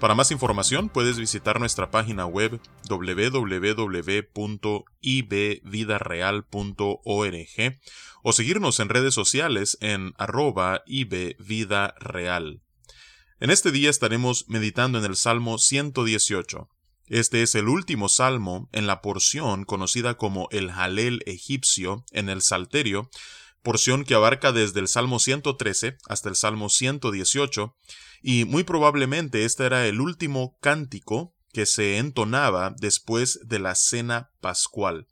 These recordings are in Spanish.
Para más información puedes visitar nuestra página web www.ibvidareal.org o seguirnos en redes sociales en arroba ibvidareal. En este día estaremos meditando en el Salmo 118. Este es el último salmo en la porción conocida como el Halel egipcio en el Salterio, porción que abarca desde el Salmo 113 hasta el Salmo 118, y muy probablemente este era el último cántico que se entonaba después de la cena pascual.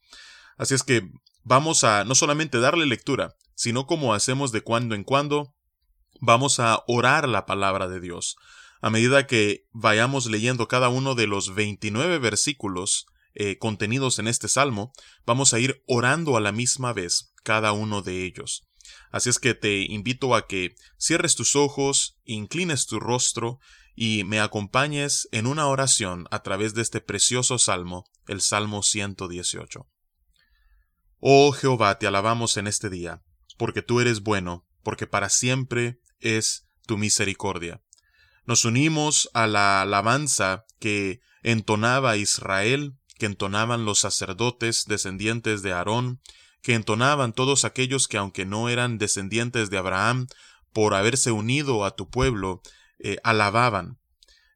Así es que vamos a no solamente darle lectura, sino como hacemos de cuando en cuando, vamos a orar la palabra de Dios a medida que vayamos leyendo cada uno de los 29 versículos eh, contenidos en este salmo, vamos a ir orando a la misma vez cada uno de ellos. Así es que te invito a que cierres tus ojos, inclines tu rostro y me acompañes en una oración a través de este precioso salmo, el Salmo 118. Oh Jehová, te alabamos en este día, porque tú eres bueno, porque para siempre es tu misericordia. Nos unimos a la alabanza que entonaba Israel, que entonaban los sacerdotes descendientes de Aarón, que entonaban todos aquellos que aunque no eran descendientes de Abraham, por haberse unido a tu pueblo, eh, alababan.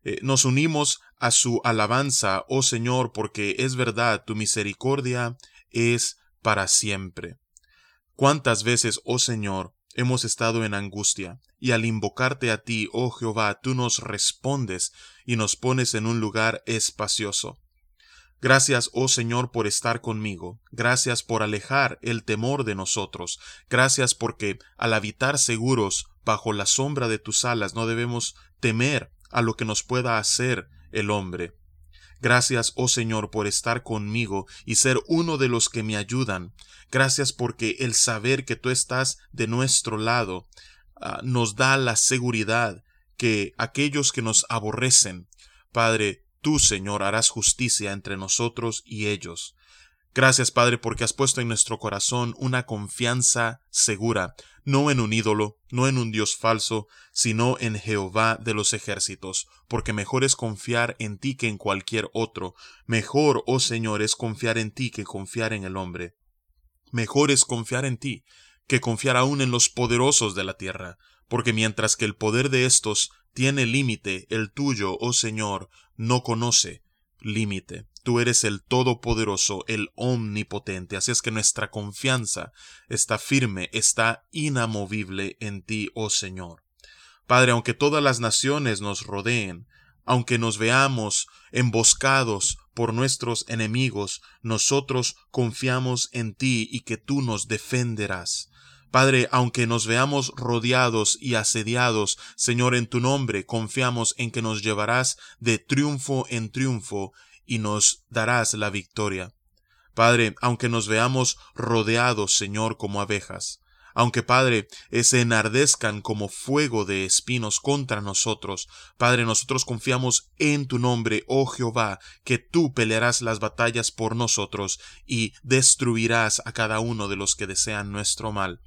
Eh, nos unimos a su alabanza, oh Señor, porque es verdad, tu misericordia es para siempre. ¿Cuántas veces, oh Señor, hemos estado en angustia, y al invocarte a ti, oh Jehová, tú nos respondes y nos pones en un lugar espacioso. Gracias, oh Señor, por estar conmigo. Gracias por alejar el temor de nosotros. Gracias porque al habitar seguros bajo la sombra de tus alas no debemos temer a lo que nos pueda hacer el hombre. Gracias, oh Señor, por estar conmigo y ser uno de los que me ayudan. Gracias porque el saber que tú estás de nuestro lado ah, nos da la seguridad que aquellos que nos aborrecen, Padre, tú, Señor, harás justicia entre nosotros y ellos. Gracias, Padre, porque has puesto en nuestro corazón una confianza segura, no en un ídolo, no en un Dios falso, sino en Jehová de los ejércitos, porque mejor es confiar en ti que en cualquier otro, mejor, oh Señor, es confiar en ti que confiar en el hombre. Mejor es confiar en ti que confiar aún en los poderosos de la tierra, porque mientras que el poder de éstos tiene límite, el tuyo, oh Señor, no conoce límite. Tú eres el Todopoderoso, el Omnipotente, así es que nuestra confianza está firme, está inamovible en ti, oh Señor. Padre, aunque todas las naciones nos rodeen, aunque nos veamos emboscados por nuestros enemigos, nosotros confiamos en ti y que tú nos defenderás. Padre, aunque nos veamos rodeados y asediados, Señor, en tu nombre confiamos en que nos llevarás de triunfo en triunfo y nos darás la victoria. Padre, aunque nos veamos rodeados, Señor, como abejas, aunque, Padre, se enardezcan como fuego de espinos contra nosotros, Padre, nosotros confiamos en tu nombre, oh Jehová, que tú pelearás las batallas por nosotros y destruirás a cada uno de los que desean nuestro mal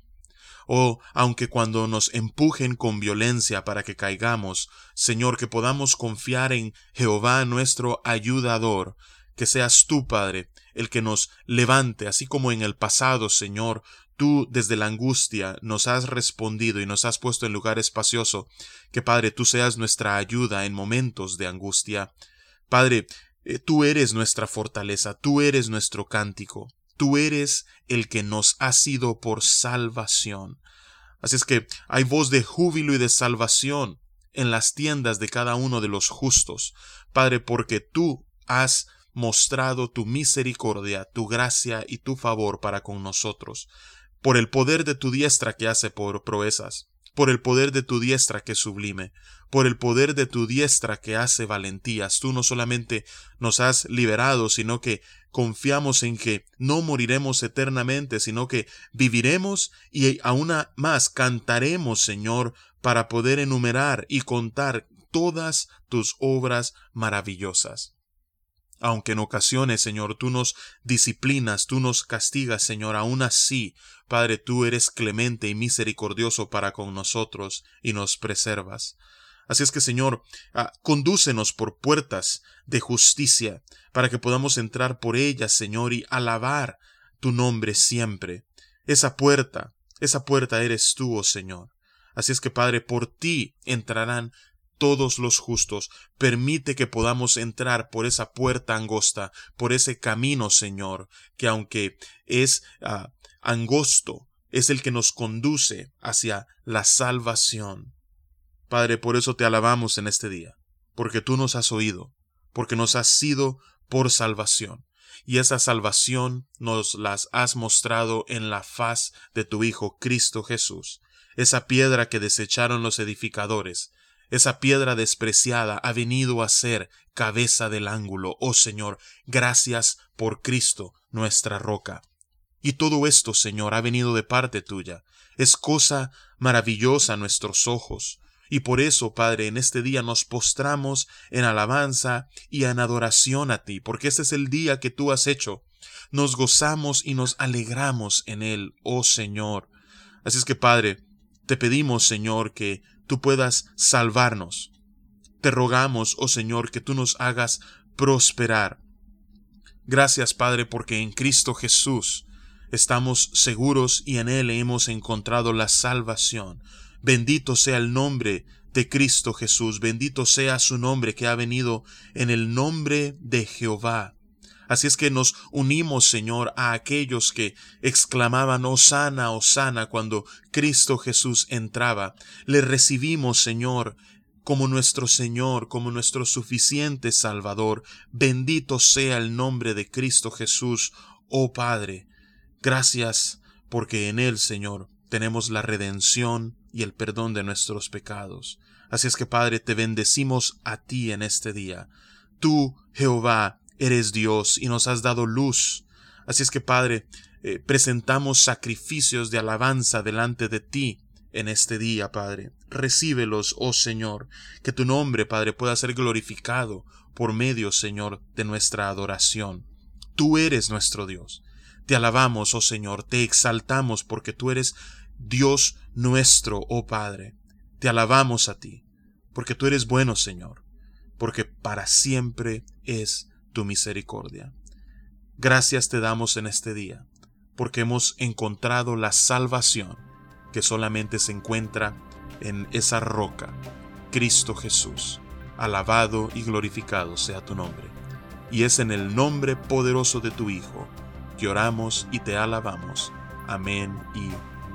o aunque cuando nos empujen con violencia para que caigamos, Señor, que podamos confiar en Jehová nuestro ayudador, que seas tú, Padre, el que nos levante, así como en el pasado, Señor, tú desde la angustia nos has respondido y nos has puesto en lugar espacioso, que Padre, tú seas nuestra ayuda en momentos de angustia. Padre, eh, tú eres nuestra fortaleza, tú eres nuestro cántico. Tú eres el que nos ha sido por salvación. Así es que hay voz de júbilo y de salvación en las tiendas de cada uno de los justos, Padre, porque tú has mostrado tu misericordia, tu gracia y tu favor para con nosotros, por el poder de tu diestra que hace por proezas, por el poder de tu diestra que sublime, por el poder de tu diestra que hace valentías. Tú no solamente nos has liberado, sino que confiamos en que no moriremos eternamente, sino que viviremos y aún más cantaremos, Señor, para poder enumerar y contar todas tus obras maravillosas. Aunque en ocasiones, Señor, tú nos disciplinas, tú nos castigas, Señor, aún así, Padre, tú eres clemente y misericordioso para con nosotros y nos preservas. Así es que, Señor, ah, condúcenos por puertas de justicia, para que podamos entrar por ellas, Señor, y alabar tu nombre siempre. Esa puerta, esa puerta eres tú, oh Señor. Así es que, Padre, por ti entrarán todos los justos. Permite que podamos entrar por esa puerta angosta, por ese camino, Señor, que aunque es ah, angosto, es el que nos conduce hacia la salvación. Padre, por eso te alabamos en este día, porque tú nos has oído, porque nos has sido por salvación, y esa salvación nos las has mostrado en la faz de tu Hijo Cristo Jesús, esa piedra que desecharon los edificadores, esa piedra despreciada ha venido a ser cabeza del ángulo, oh Señor, gracias por Cristo, nuestra roca. Y todo esto, Señor, ha venido de parte tuya. Es cosa maravillosa a nuestros ojos. Y por eso, Padre, en este día nos postramos en alabanza y en adoración a ti, porque este es el día que tú has hecho. Nos gozamos y nos alegramos en él, oh Señor. Así es que, Padre, te pedimos, Señor, que tú puedas salvarnos. Te rogamos, oh Señor, que tú nos hagas prosperar. Gracias, Padre, porque en Cristo Jesús estamos seguros y en Él hemos encontrado la salvación. Bendito sea el nombre de Cristo Jesús, bendito sea su nombre que ha venido en el nombre de Jehová. Así es que nos unimos, Señor, a aquellos que exclamaban Osana, Osana cuando Cristo Jesús entraba. Le recibimos, Señor, como nuestro Señor, como nuestro suficiente Salvador. Bendito sea el nombre de Cristo Jesús, oh Padre. Gracias porque en Él, Señor, tenemos la redención y el perdón de nuestros pecados. Así es que, Padre, te bendecimos a ti en este día. Tú, Jehová, eres Dios y nos has dado luz. Así es que, Padre, eh, presentamos sacrificios de alabanza delante de ti en este día, Padre. Recíbelos, oh Señor, que tu nombre, Padre, pueda ser glorificado por medio, Señor, de nuestra adoración. Tú eres nuestro Dios. Te alabamos, oh Señor, te exaltamos porque tú eres Dios nuestro, oh Padre. Te alabamos a ti, porque tú eres bueno, Señor, porque para siempre es tu misericordia. Gracias te damos en este día, porque hemos encontrado la salvación que solamente se encuentra en esa roca, Cristo Jesús. Alabado y glorificado sea tu nombre. Y es en el nombre poderoso de tu Hijo que oramos y te alabamos. Amén y